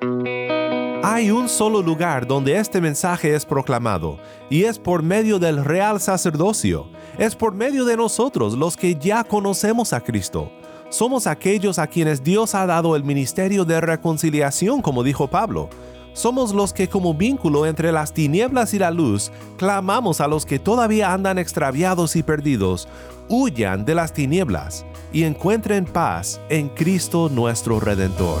Hay un solo lugar donde este mensaje es proclamado, y es por medio del real sacerdocio, es por medio de nosotros los que ya conocemos a Cristo. Somos aquellos a quienes Dios ha dado el ministerio de reconciliación, como dijo Pablo. Somos los que como vínculo entre las tinieblas y la luz, clamamos a los que todavía andan extraviados y perdidos, huyan de las tinieblas y encuentren paz en Cristo nuestro Redentor.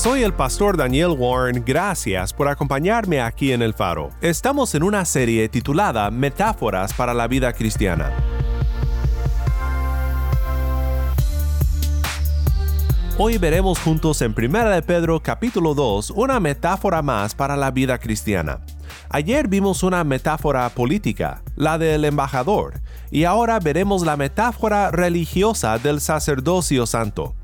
Soy el pastor Daniel Warren, gracias por acompañarme aquí en El Faro. Estamos en una serie titulada Metáforas para la vida cristiana. Hoy veremos juntos en 1 de Pedro capítulo 2 una metáfora más para la vida cristiana. Ayer vimos una metáfora política, la del embajador, y ahora veremos la metáfora religiosa del sacerdocio santo.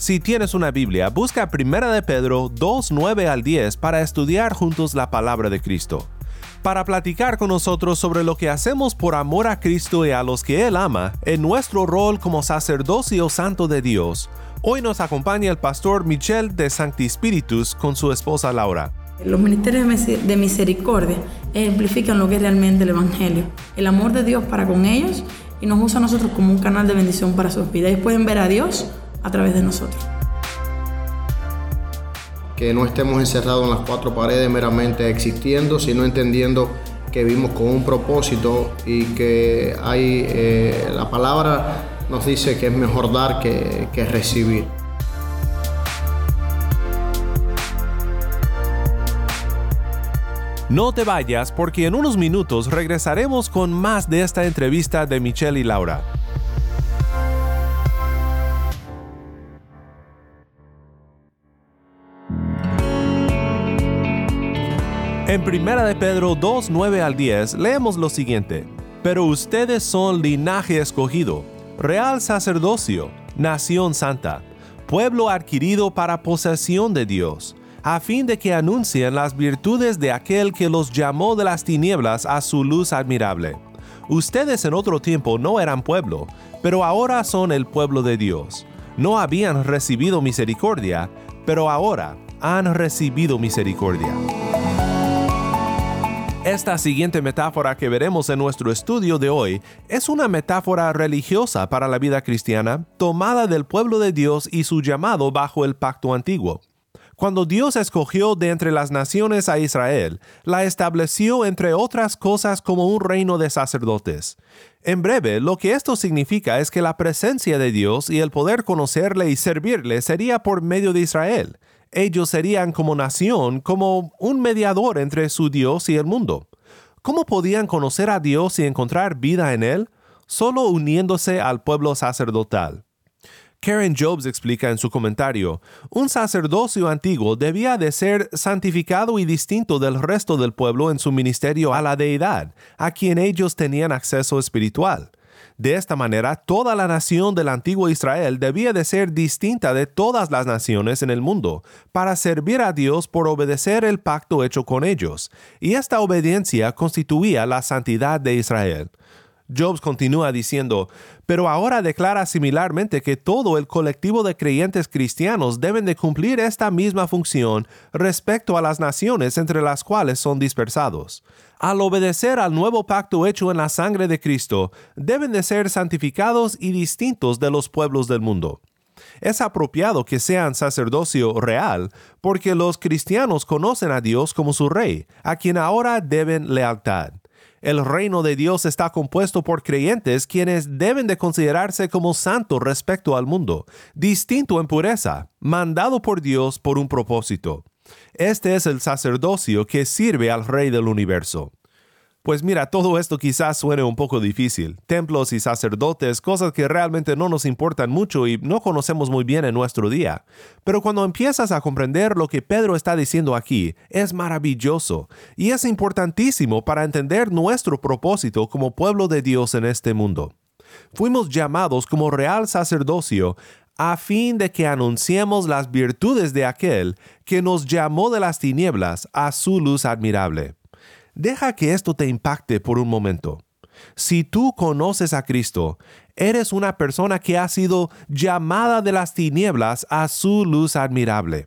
Si tienes una Biblia, busca 1 de Pedro 2, 9 al 10 para estudiar juntos la palabra de Cristo. Para platicar con nosotros sobre lo que hacemos por amor a Cristo y a los que Él ama en nuestro rol como sacerdocio santo de Dios, hoy nos acompaña el pastor Michel de Sancti Spiritus con su esposa Laura. Los ministerios de misericordia ejemplifican lo que es realmente el Evangelio, el amor de Dios para con ellos y nos usa a nosotros como un canal de bendición para sus vidas. Ellos pueden ver a Dios a través de nosotros. Que no estemos encerrados en las cuatro paredes meramente existiendo, sino entendiendo que vivimos con un propósito y que hay, eh, la palabra nos dice que es mejor dar que, que recibir. No te vayas porque en unos minutos regresaremos con más de esta entrevista de Michelle y Laura. En 1 de Pedro 2, 9 al 10 leemos lo siguiente. Pero ustedes son linaje escogido, real sacerdocio, nación santa, pueblo adquirido para posesión de Dios, a fin de que anuncien las virtudes de aquel que los llamó de las tinieblas a su luz admirable. Ustedes en otro tiempo no eran pueblo, pero ahora son el pueblo de Dios. No habían recibido misericordia, pero ahora han recibido misericordia. Esta siguiente metáfora que veremos en nuestro estudio de hoy es una metáfora religiosa para la vida cristiana tomada del pueblo de Dios y su llamado bajo el pacto antiguo. Cuando Dios escogió de entre las naciones a Israel, la estableció entre otras cosas como un reino de sacerdotes. En breve, lo que esto significa es que la presencia de Dios y el poder conocerle y servirle sería por medio de Israel ellos serían como nación, como un mediador entre su Dios y el mundo. ¿Cómo podían conocer a Dios y encontrar vida en Él? Solo uniéndose al pueblo sacerdotal. Karen Jobs explica en su comentario, un sacerdocio antiguo debía de ser santificado y distinto del resto del pueblo en su ministerio a la deidad, a quien ellos tenían acceso espiritual. De esta manera, toda la nación del antiguo Israel debía de ser distinta de todas las naciones en el mundo, para servir a Dios por obedecer el pacto hecho con ellos, y esta obediencia constituía la santidad de Israel. Jobs continúa diciendo, pero ahora declara similarmente que todo el colectivo de creyentes cristianos deben de cumplir esta misma función respecto a las naciones entre las cuales son dispersados. Al obedecer al nuevo pacto hecho en la sangre de Cristo, deben de ser santificados y distintos de los pueblos del mundo. Es apropiado que sean sacerdocio real, porque los cristianos conocen a Dios como su rey, a quien ahora deben lealtad. El reino de Dios está compuesto por creyentes quienes deben de considerarse como santos respecto al mundo, distinto en pureza, mandado por Dios por un propósito. Este es el sacerdocio que sirve al Rey del universo. Pues mira, todo esto quizás suene un poco difícil. Templos y sacerdotes, cosas que realmente no nos importan mucho y no conocemos muy bien en nuestro día. Pero cuando empiezas a comprender lo que Pedro está diciendo aquí, es maravilloso y es importantísimo para entender nuestro propósito como pueblo de Dios en este mundo. Fuimos llamados como real sacerdocio a fin de que anunciemos las virtudes de aquel que nos llamó de las tinieblas a su luz admirable. Deja que esto te impacte por un momento. Si tú conoces a Cristo, eres una persona que ha sido llamada de las tinieblas a su luz admirable.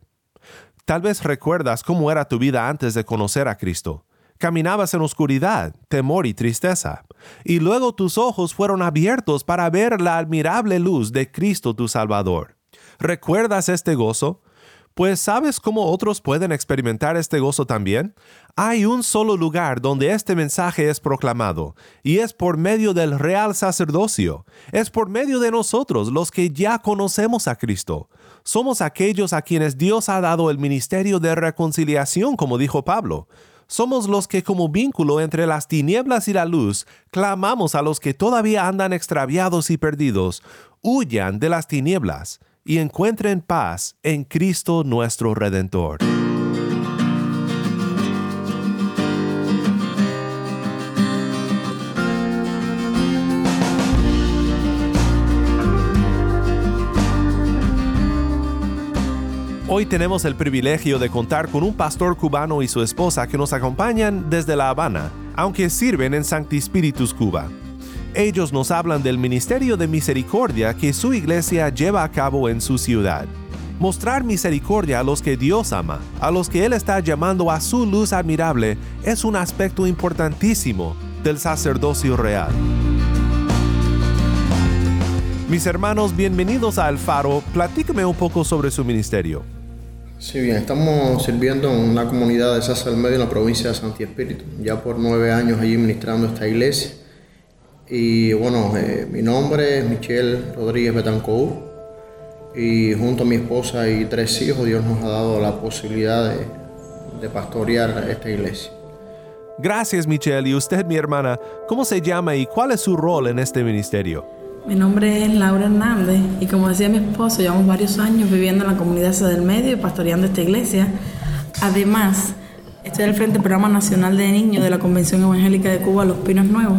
Tal vez recuerdas cómo era tu vida antes de conocer a Cristo. Caminabas en oscuridad, temor y tristeza, y luego tus ojos fueron abiertos para ver la admirable luz de Cristo tu Salvador. ¿Recuerdas este gozo? Pues ¿sabes cómo otros pueden experimentar este gozo también? Hay un solo lugar donde este mensaje es proclamado, y es por medio del real sacerdocio. Es por medio de nosotros los que ya conocemos a Cristo. Somos aquellos a quienes Dios ha dado el ministerio de reconciliación, como dijo Pablo. Somos los que como vínculo entre las tinieblas y la luz, clamamos a los que todavía andan extraviados y perdidos, huyan de las tinieblas y encuentren paz en Cristo nuestro Redentor. Hoy tenemos el privilegio de contar con un pastor cubano y su esposa que nos acompañan desde La Habana, aunque sirven en Sancti Spiritus Cuba. Ellos nos hablan del ministerio de misericordia que su iglesia lleva a cabo en su ciudad. Mostrar misericordia a los que Dios ama, a los que Él está llamando a su luz admirable, es un aspecto importantísimo del sacerdocio real. Mis hermanos, bienvenidos a El Faro. Platícame un poco sobre su ministerio. Sí, bien, estamos sirviendo en una comunidad de Sasa del Medio en la provincia de Santi Espíritu. Ya por nueve años allí ministrando esta iglesia. Y bueno, eh, mi nombre es Michelle Rodríguez Betancourt y junto a mi esposa y tres hijos Dios nos ha dado la posibilidad de, de pastorear esta iglesia. Gracias Michelle. Y usted, mi hermana, ¿cómo se llama y cuál es su rol en este ministerio? Mi nombre es Laura Hernández y como decía mi esposo, llevamos varios años viviendo en la comunidad del medio y pastoreando esta iglesia. Además, estoy al frente del Programa Nacional de Niños de la Convención Evangélica de Cuba, Los Pinos Nuevos,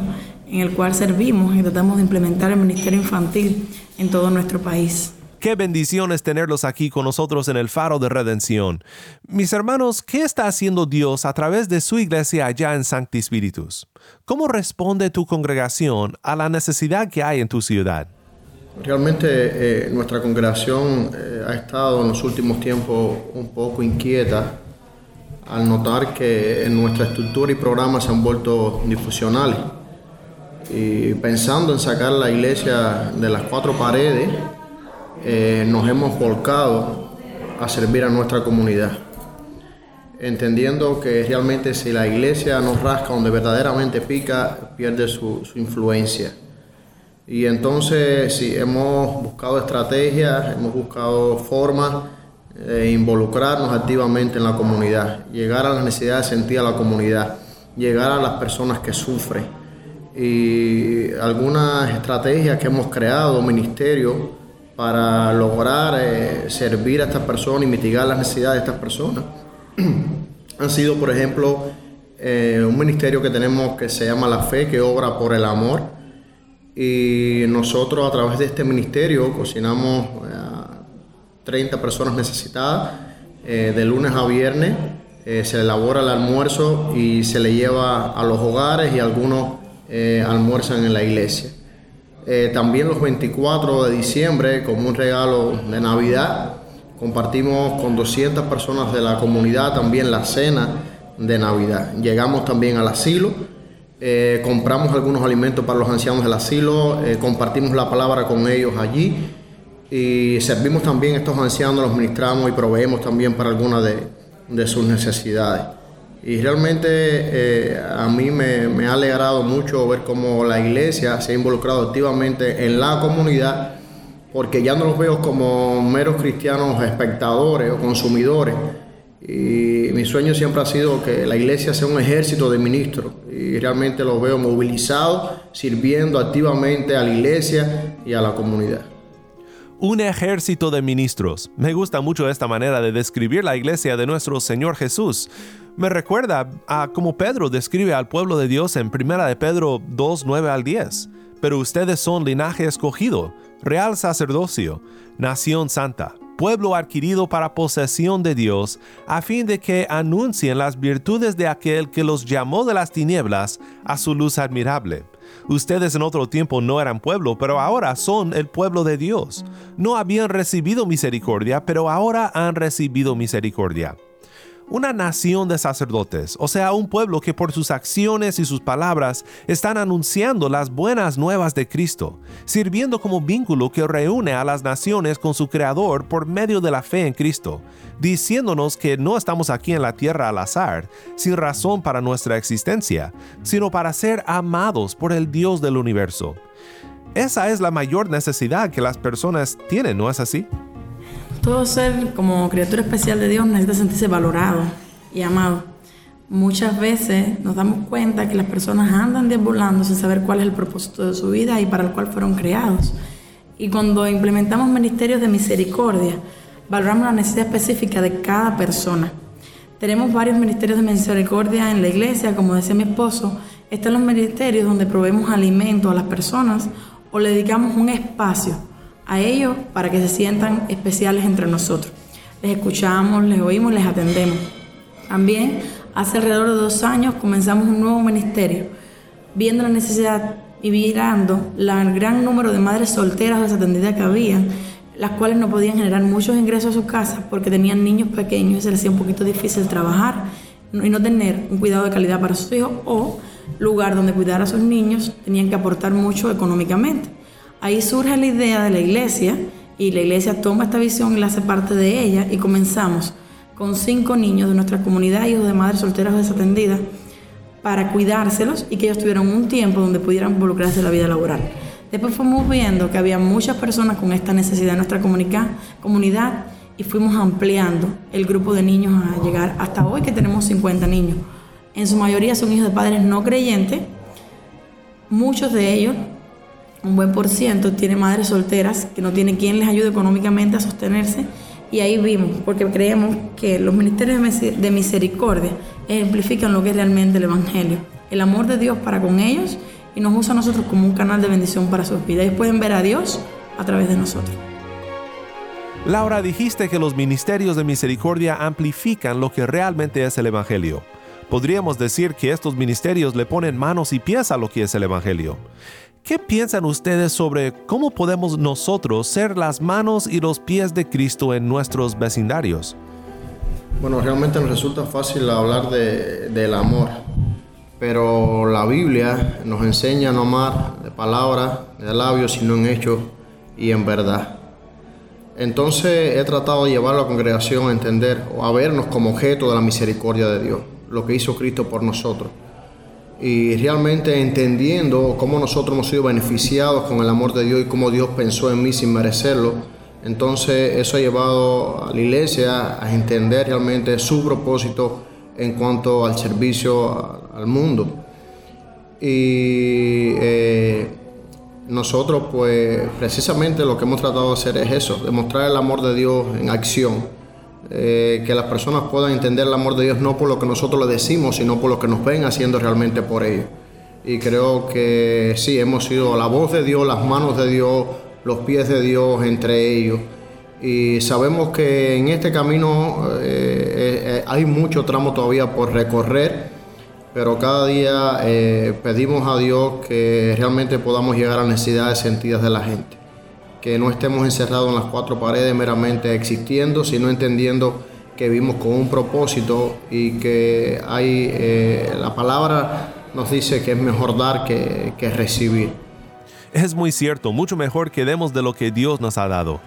en el cual servimos y tratamos de implementar el Ministerio Infantil en todo nuestro país. Qué bendición es tenerlos aquí con nosotros en el Faro de Redención. Mis hermanos, ¿qué está haciendo Dios a través de su iglesia allá en Sancti Spiritus? ¿Cómo responde tu congregación a la necesidad que hay en tu ciudad? Realmente eh, nuestra congregación eh, ha estado en los últimos tiempos un poco inquieta al notar que en nuestra estructura y programas se han vuelto difusionales y pensando en sacar la iglesia de las cuatro paredes, eh, nos hemos volcado a servir a nuestra comunidad, entendiendo que realmente si la iglesia nos rasca donde verdaderamente pica, pierde su, influencia. Y entonces sí, hemos buscado estrategias, hemos buscado formas de involucrarnos activamente en la comunidad, llegar a las necesidades sentidas de la comunidad, llegar a las personas que sufren y algunas estrategias que hemos creado, ministerio, para lograr eh, servir a estas personas y mitigar las necesidades de estas personas. Han sido, por ejemplo, eh, un ministerio que tenemos que se llama La Fe, que obra por el amor. Y nosotros a través de este ministerio cocinamos a 30 personas necesitadas. Eh, de lunes a viernes se elabora el almuerzo y se le lleva a los hogares y algunos eh, almuerzan en la iglesia. Eh, también los 24 de diciembre, como un regalo de Navidad, compartimos con 200 personas de la comunidad también la cena de Navidad. Llegamos también al asilo, eh, compramos algunos alimentos para los ancianos del asilo, compartimos la palabra con ellos allí y servimos también a estos ancianos, los ministramos y proveemos también para algunas de, de sus necesidades. Y realmente eh, a mí me, me, ha alegrado mucho ver cómo la iglesia se ha involucrado activamente en la comunidad, porque ya no los veo como meros cristianos espectadores o consumidores. Y mi sueño siempre ha sido que la iglesia sea un ejército de ministros. Y realmente los veo movilizados, sirviendo activamente a la iglesia y a la comunidad un ejército de ministros. Me gusta mucho esta manera de describir la iglesia de nuestro Señor Jesús. Me recuerda a como Pedro describe al pueblo de Dios en 1 de Pedro 2, 9 al 10. Pero ustedes son linaje escogido, real sacerdocio, nación santa, pueblo adquirido para posesión de Dios, a fin de que anuncien las virtudes de aquel que los llamó de las tinieblas a su luz admirable. Ustedes en otro tiempo no eran pueblo, pero ahora son el pueblo de Dios. No habían recibido misericordia, pero ahora han recibido misericordia una nación de sacerdotes, o sea, un pueblo que por sus acciones y sus palabras están anunciando las buenas nuevas de Cristo, sirviendo como vínculo que reúne a las naciones con su Creador por medio de la fe en Cristo, diciéndonos que no estamos aquí en la tierra al azar, sin razón para nuestra existencia, sino para ser amados por el Dios del universo. Esa es la mayor necesidad que las personas tienen, ¿no es así? Todo ser como criatura especial de Dios necesita sentirse valorado y amado. Muchas veces nos damos cuenta que las personas andan deambulando sin saber cuál es el propósito de su vida y para el cual fueron creados. Y cuando implementamos ministerios de misericordia, valoramos la necesidad específica de cada persona. Tenemos varios ministerios de misericordia en la iglesia, como decía mi esposo, están los ministerios donde proveemos alimento a las personas o le dedicamos un espacio a ellos para que se sientan especiales entre nosotros. Les escuchamos, les oímos, les atendemos. También hace alrededor de dos años comenzamos un nuevo ministerio, viendo la necesidad y mirando el gran número de madres solteras desatendidas que había, las cuales no podían generar muchos ingresos a sus casas porque tenían niños pequeños y se les hacía un poquito difícil trabajar y no tener un cuidado de calidad para sus hijos o lugar donde cuidar a sus niños tenían que aportar mucho económicamente. Ahí surge la idea de la iglesia y la iglesia toma esta visión y la hace parte de ella y comenzamos con cinco niños de nuestra comunidad, hijos de madres solteras o desatendidas, para cuidárselos y que ellos tuvieran un tiempo donde pudieran involucrarse en la vida laboral. Después fuimos viendo que había muchas personas con esta necesidad en nuestra comunidad y fuimos ampliando el grupo de niños a llegar hasta hoy que tenemos 50 niños. En su mayoría son hijos de padres no creyentes, muchos de ellos un buen por ciento tiene madres solteras que no tiene quien les ayude económicamente a sostenerse y ahí vimos, porque creemos que los ministerios de misericordia ejemplifican lo que es realmente el Evangelio, el amor de Dios para con ellos y nos usa a nosotros como un canal de bendición para sus vidas. Ellos pueden ver a Dios a través de nosotros. Laura, dijiste que los ministerios de misericordia amplifican lo que realmente es el Evangelio. Podríamos decir que estos ministerios le ponen manos y pies a lo que es el Evangelio. ¿Qué piensan ustedes sobre cómo podemos nosotros ser las manos y los pies de Cristo en nuestros vecindarios? Bueno, realmente nos resulta fácil hablar de, del amor, pero la Biblia nos enseña a no amar de palabra, de labios, sino en hecho y en verdad. Entonces he tratado de llevar a la congregación a entender o a vernos como objeto de la misericordia de Dios, lo que hizo Cristo por nosotros y realmente entendiendo cómo nosotros hemos sido beneficiados con el amor de Dios y cómo Dios pensó en mí sin merecerlo. Entonces eso ha llevado a la iglesia a entender realmente su propósito en cuanto al servicio al mundo. Y eh, nosotros pues precisamente lo que hemos tratado de hacer es eso, demostrar el amor de Dios en acción eh, que las personas puedan entender el amor de Dios no por lo que nosotros le decimos, sino por lo que nos ven haciendo realmente por ellos. Y creo que sí, hemos sido la voz de Dios, las manos de Dios, los pies de Dios entre ellos. Y sabemos que en este camino eh, eh, hay mucho tramo todavía por recorrer, pero cada día pedimos a Dios que realmente podamos llegar a las necesidades sentidas de la gente que no estemos encerrados en las cuatro paredes meramente existiendo, sino entendiendo que vivimos con un propósito y que hay, eh, la palabra nos dice que es mejor dar que, que recibir. Es muy cierto, mucho mejor que demos de lo que Dios nos ha dado.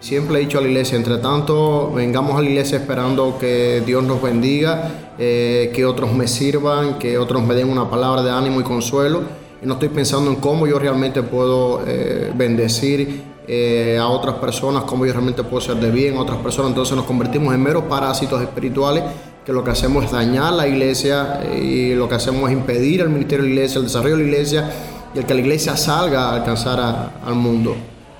Siempre he dicho a la iglesia, entre tanto, vengamos a la iglesia esperando que Dios nos bendiga, eh, que otros me sirvan, que otros me den una palabra de ánimo y consuelo. Y no estoy pensando en cómo yo realmente puedo eh, bendecir eh, a otras personas, cómo yo realmente puedo ser de bien a otras personas. Entonces nos convertimos en meros parásitos espirituales que lo que hacemos es dañar la iglesia y lo que hacemos es impedir el ministerio de la iglesia, el desarrollo de la iglesia y el que la iglesia salga a alcanzar al mundo.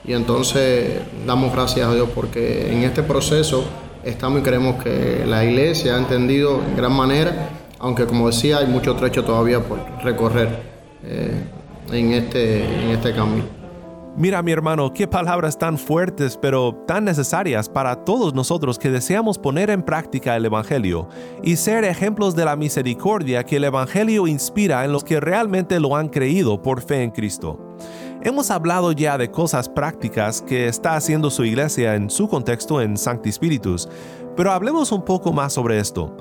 Y entonces damos gracias a Dios porque en este proceso estamos y creemos que la iglesia ha entendido en gran manera, aunque como decía hay mucho trecho todavía por recorrer eh, en, este, en este camino. Mira mi hermano, qué palabras tan fuertes pero tan necesarias para todos nosotros que deseamos poner en práctica el Evangelio y ser ejemplos de la misericordia que el Evangelio inspira en los que realmente lo han creído por fe en Cristo. Hemos hablado ya de cosas prácticas que está haciendo su iglesia en su contexto en Sancti Spiritus, pero hablemos un poco más sobre esto.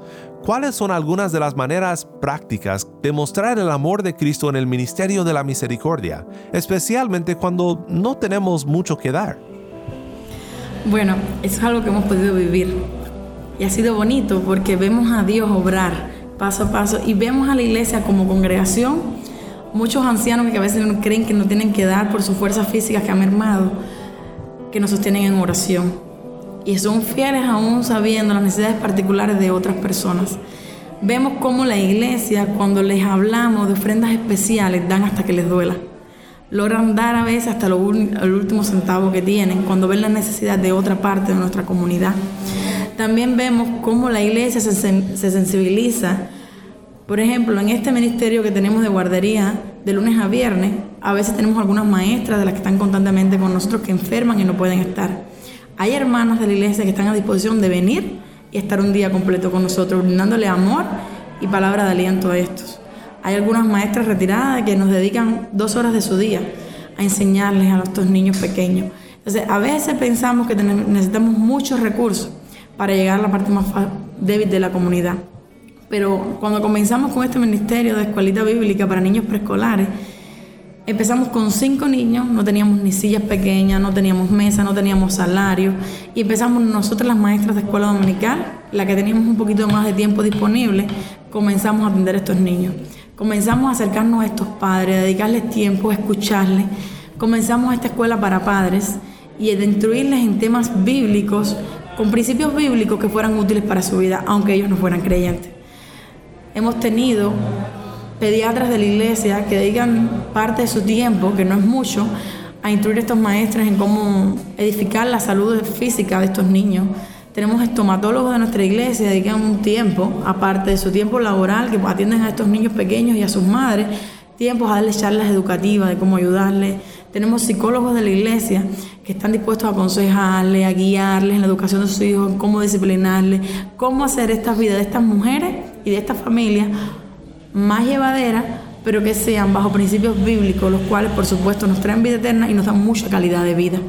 ¿Cuáles son algunas de las maneras prácticas de mostrar el amor de Cristo en el ministerio de la misericordia, especialmente cuando no tenemos mucho que dar? Bueno, eso es algo que hemos podido vivir. Y ha sido bonito porque vemos a Dios obrar paso a paso y vemos a la iglesia como congregación, muchos ancianos que a veces creen que no tienen que dar por sus fuerzas físicas que han mermado, que nos sostienen en oración y son fieles aún sabiendo las necesidades particulares de otras personas. Vemos cómo la iglesia, cuando les hablamos de ofrendas especiales, dan hasta que les duela. Logran dar a veces hasta el último centavo que tienen cuando ven la necesidad de otra parte de nuestra comunidad. También vemos cómo la iglesia se, se sensibiliza. Por ejemplo, en este ministerio que tenemos de guardería, de lunes a viernes, a veces tenemos algunas maestras de las que están constantemente con nosotros que enferman y no pueden estar. Hay hermanas de la iglesia que están a disposición de venir y estar un día completo con nosotros, brindándole amor y palabra de aliento a estos. Hay algunas maestras retiradas que nos dedican dos horas de su día a enseñarles a estos niños pequeños. Entonces, a veces pensamos que necesitamos muchos recursos para llegar a la parte más débil de la comunidad. Pero cuando comenzamos con este ministerio de escuelita bíblica para niños preescolares, Empezamos con cinco niños, no teníamos ni sillas pequeñas, no teníamos mesa, no teníamos salario. Y empezamos nosotras las maestras de escuela dominical, la que teníamos un poquito más de tiempo disponible, comenzamos a atender a estos niños. Comenzamos a acercarnos a estos padres, a dedicarles tiempo, a escucharles. Comenzamos esta escuela para padres y a instruirles en temas bíblicos, con principios bíblicos que fueran útiles para su vida, aunque ellos no fueran creyentes. Hemos tenido pediatras de la iglesia que dedican parte de su tiempo, que no es mucho, a instruir a estos maestros en cómo edificar la salud física de estos niños. Tenemos estomatólogos de nuestra iglesia que dedican un tiempo, aparte de su tiempo laboral, que atienden a estos niños pequeños y a sus madres, tiempos a darles charlas educativas de cómo ayudarles. Tenemos psicólogos de la iglesia que están dispuestos a aconsejarles, a guiarles en la educación de sus hijos, cómo disciplinarles, cómo hacer esta vida de estas mujeres y de estas familias más llevadera, pero que sean bajo principios bíblicos, los cuales por supuesto nos traen vida eterna y nos dan mucha calidad de vida.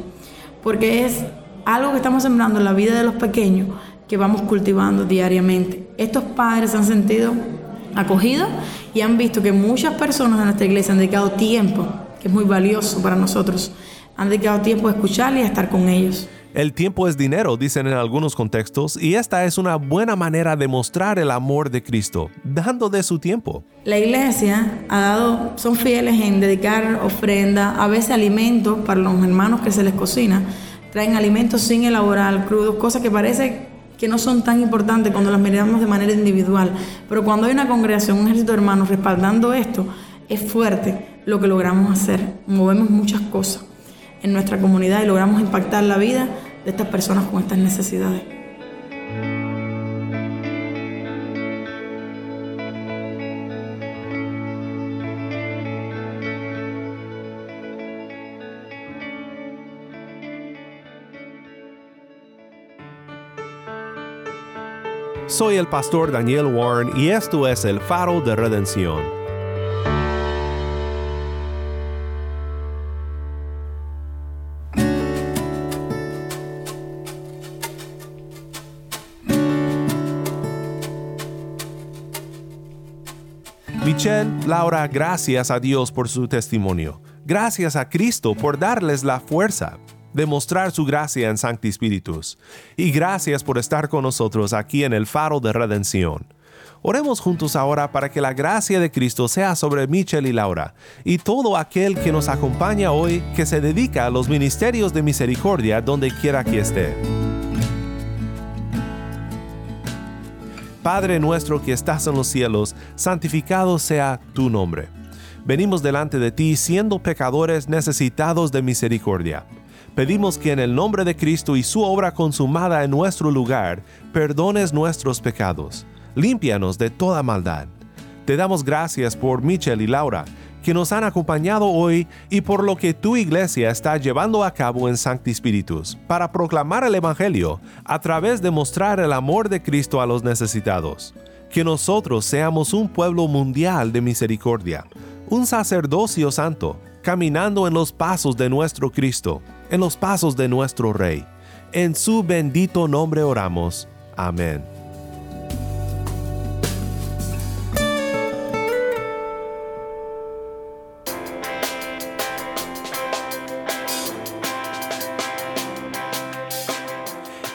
Porque es algo que estamos sembrando en la vida de los pequeños que vamos cultivando diariamente. Estos padres se han sentido acogidos y han visto que muchas personas de nuestra iglesia han dedicado tiempo, que es muy valioso para nosotros, han dedicado tiempo a escucharles y a estar con ellos. El tiempo es dinero, dicen en algunos contextos, y esta es una buena manera de mostrar el amor de Cristo, dando de su tiempo. La iglesia ha dado, son fieles en dedicar ofrenda, a veces alimentos para los hermanos que se les cocina. Traen alimentos sin elaborar, crudos, cosas que parece que no son tan importantes cuando las miramos de manera individual. Pero cuando hay una congregación, un ejército de hermanos respaldando esto, es fuerte lo que logramos hacer. Movemos muchas cosas en nuestra comunidad y logramos impactar la vida de estas personas con estas necesidades. Soy el pastor Daniel Warren y esto es el faro de redención. Michelle, Laura, gracias a Dios por su testimonio. Gracias a Cristo por darles la fuerza. demostrar su gracia en Sancti Spiritus. Y gracias por estar con nosotros aquí en el Faro de Redención. Oremos juntos ahora para que la gracia de Cristo sea sobre Michel y Laura y todo aquel que nos acompaña hoy que se dedica a los ministerios de misericordia donde quiera que esté. Padre nuestro que estás en los cielos, santificado sea tu nombre. Venimos delante de ti siendo pecadores necesitados de misericordia. Pedimos que en el nombre de Cristo y su obra consumada en nuestro lugar, perdones nuestros pecados límpianos de toda maldad. Te damos gracias por Michel y Laura, que nos han acompañado hoy y por lo que tu iglesia está llevando a cabo en Sancti Spiritus para proclamar el Evangelio a través de mostrar el amor de Cristo a los necesitados. Que nosotros seamos un pueblo mundial de misericordia, un sacerdocio santo, caminando en los pasos de nuestro Cristo, en los pasos de nuestro Rey. En su bendito nombre oramos. Amén.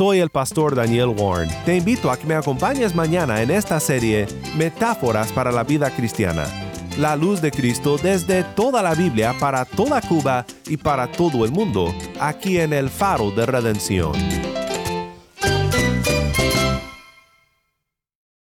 Soy el pastor Daniel Warren. Te invito a que me acompañes mañana en esta serie Metáforas para la vida cristiana. La luz de Cristo desde toda la Biblia para toda Cuba y para todo el mundo, aquí en el Faro de Redención.